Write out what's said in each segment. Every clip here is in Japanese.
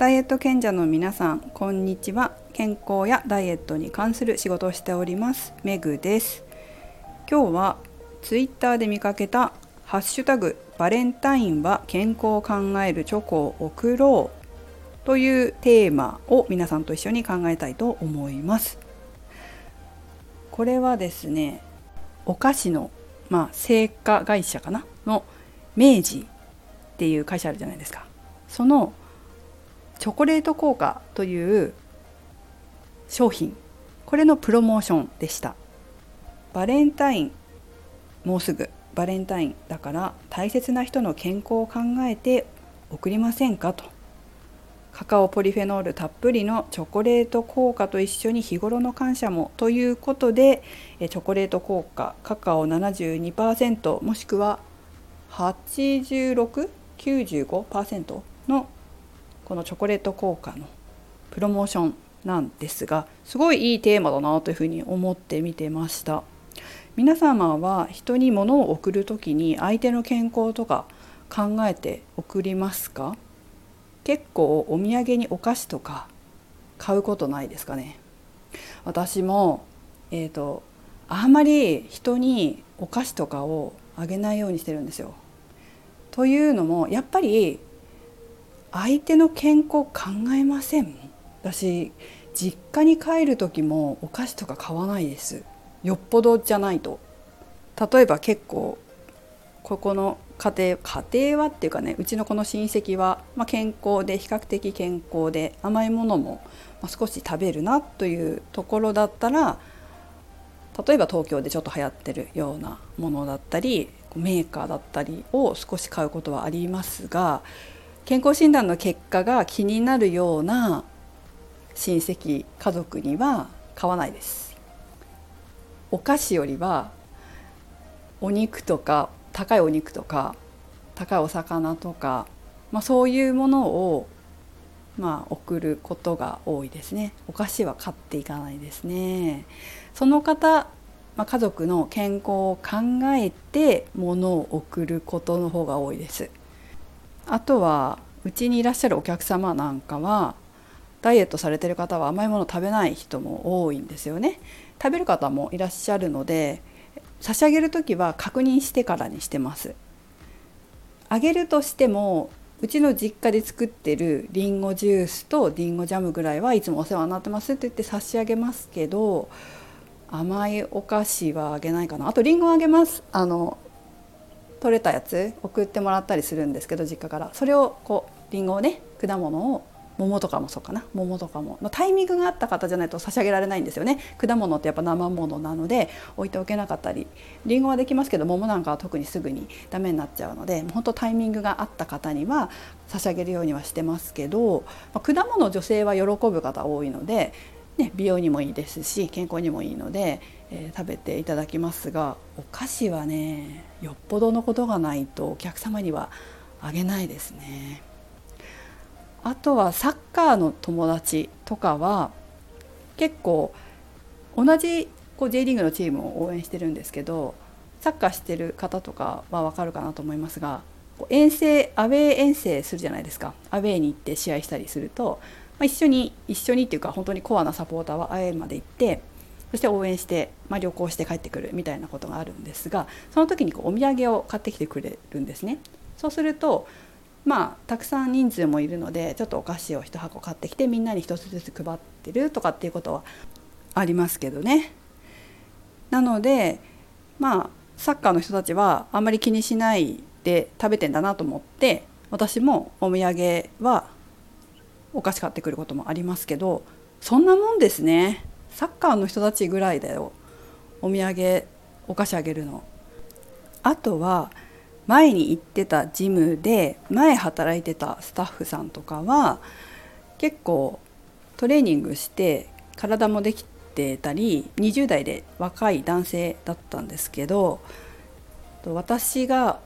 ダイエット賢者の皆さんこんにちは。健康やダイエットに関する仕事をしておりますメグです。今日はツイッターで見かけたハッシュタグバレンタインは健康を考えるチョコを贈ろうというテーマを皆さんと一緒に考えたいと思います。これはですねお菓子のまあ製菓会社かな？の明治っていう会社あるじゃないですか。そのチョコレート効果という商品。これのプロモーションでした。バレンタインもうすぐ。バレンタインだから大切な人の健康を考えて送りませんかと。カカオポリフェノールたっぷりのチョコレート効果と一緒に日頃の感謝もということでチョコレート効果カカオ72%もしくは8695%のこのチョコレート効果のプロモーションなんですがすごいいいテーマだなというふうに思って見てました。皆様は人に物を送る時に相手の健康とか考えて送りますか？結構お土産にお菓子とか買うことないですかね？私もえーと、とあんまり人にお菓子とかをあげないようにしてるんですよ。というのもやっぱり相手の健康考えません。私実家に帰る時もお菓子とか買わないです。よっぽどじゃないと。例えば結構ここの家庭家庭はっていうかねうちのこの親戚は、まあ、健康で比較的健康で甘いものも少し食べるなというところだったら例えば東京でちょっと流行ってるようなものだったりメーカーだったりを少し買うことはありますが健康診断の結果が気になるような親戚家族には買わないです。お菓子よりはお肉とか高いお肉とか高いお魚とか、まあ、そういうものをまあ送ることが多いですね。お菓子は買っていかないですね。その方、まあ、家族の健康を考えて物を送ることの方が多いです。あとはうちにいらっしゃるお客様なんかはダイエットされてる方は甘いもの食べない人も多いんですよね。食べる方もいらっしゃるので差し上げる時は確認してからにしてます。あげるとしてもうちの実家で作ってるりんごジュースとりんごジャムぐらいはいつもお世話になってますって言って差し上げますけど甘いお菓子はあげないかな。あとりんごあげます。あの取れたやつ送ってもらったりするんですけど実家から。それをこうりんごをね果物を桃とかもそうかな。桃とかものタイミングがあった方じゃないと差し上げられないんですよね。果物ってやっぱ生ものなので置いておけなかったり。りんごはできますけど桃なんかは特にすぐにダメになっちゃうので本当タイミングがあった方には差し上げるようにはしてますけど、まあ、果物女性は喜ぶ方多いので、ね、美容にもいいですし健康にもいいので、えー、食べていただきますがお菓子はねよっぽどのことがないとお客様にはあげないですね。あとはサッカーの友達とかは結構同じこう J リーグのチームを応援してるんですけどサッカーしてる方とかは分かるかなと思いますが遠征アウェー遠征するじゃないですかアウェーに行って試合したりすると、まあ、一緒に一緒にっていうか本当にコアなサポーターはアウェーまで行ってそして応援して、まあ、旅行して帰ってくるみたいなことがあるんですがその時にこうお土産を買ってきてくれるんですね。そうするとまあたくさん人数もいるのでちょっとお菓子を1箱買ってきてみんなに1つずつ配ってるとかっていうことはありますけどね。なのでまあサッカーの人たちはあんまり気にしないで食べてんだなと思って私もお土産はお菓子買ってくることもありますけどそんなもんですねサッカーの人たちぐらいだよお土産お菓子あげるの。あとは前に行ってたジムで前働いてたスタッフさんとかは結構トレーニングして体もできてたり20代で若い男性だったんですけど私が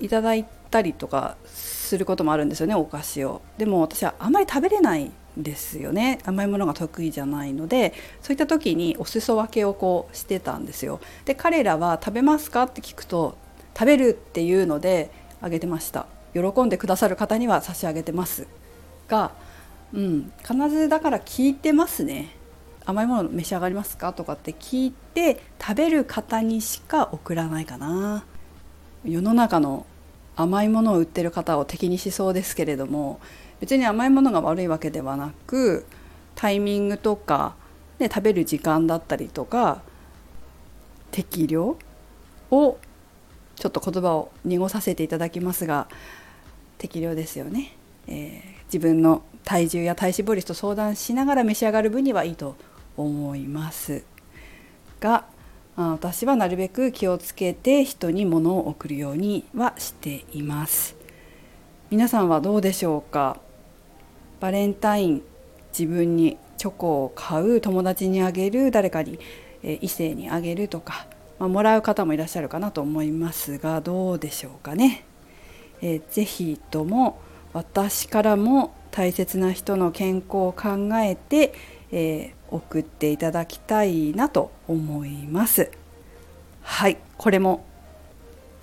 いただいたりとかすることもあるんですよねお菓子を。でも私はあまり食べれないんですよね。甘いものが得意じゃないのでそういった時にお裾分けをこうしてたんですよ。で彼らは食べますかって聞くと食べるっていうのであげてました。喜んでくださる方には差し上げてます。がうん必ずだから聞いてますね。甘いもの召し上がりますかとかって聞いて食べる方にしか送らないかな。世の中の甘いものを売ってる方を敵にしそうですけれども別に甘いものが悪いわけではなくタイミングとか、ね、食べる時間だったりとか適量をちょっと言葉を濁させていただきますが適量ですよね、えー、自分の体重や体脂肪率と相談しながら召し上がる分にはいいと思います。が私はなるべく気をつけて人に物を送るようにはしています。皆さんはどうでしょうか？バレンタイン自分にチョコを買う友達にあげる誰かに、え異性にあげるとか、まあ、もらう方もいらっしゃるかなと思いますがどうでしょうかね、えー、ぜひとも私からも大切な人の健康を考えて、えー、送っていただきたいなと思います。はいこれも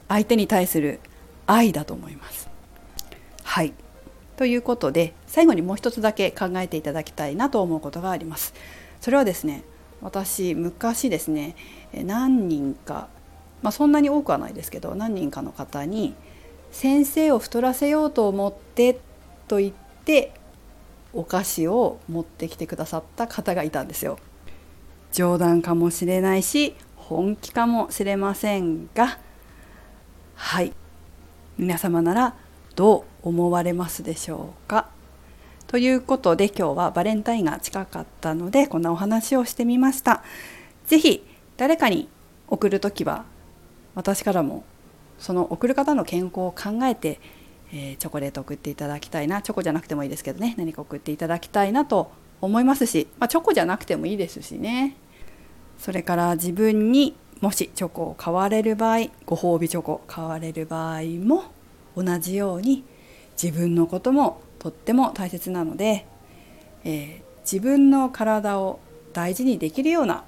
相手に対する愛だと思います。はいということで最後にもう一つだけ考えていただきたいなと思うことがあります。それはですね私昔ですね何人かまあ、そんなに多くはないですけど何人かの方に「先生を太らせようと思って」と言ってお菓子を持ってきてくださった方がいたんですよ。冗談かもしれないし本気かもしれませんがはい皆様ならどう思われますでしょうか？ということで今日はバレンタインが近かったのでこんなお話をしてみました。是非誰かに送る時は私からもその送る方の健康を考えてえー、チョコレート送っていただきたいなチョコじゃなくてもいいですけどね何か送っていただきたいなと思いますし、まあ、チョコじゃなくてもいいですしね。それから自分にもしチョコを買われる場合ご褒美チョコ買われる場合も同じように自分のこともとっても大切なので、えー、自分の体を大事にできるような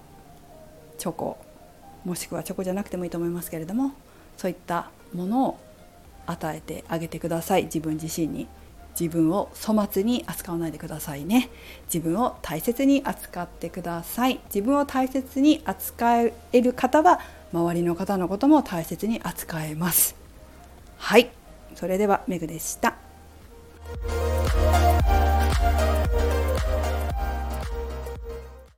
チョコもしくはチョコじゃなくてもいいと思いますけれどもそういったものを与えてあげてください。自分自身に。自分を粗末に扱わないでくださいね。自分を大切に扱ってください。自分を大切に扱える方は周りの方のことも大切に扱えます。はい。それではメグでした。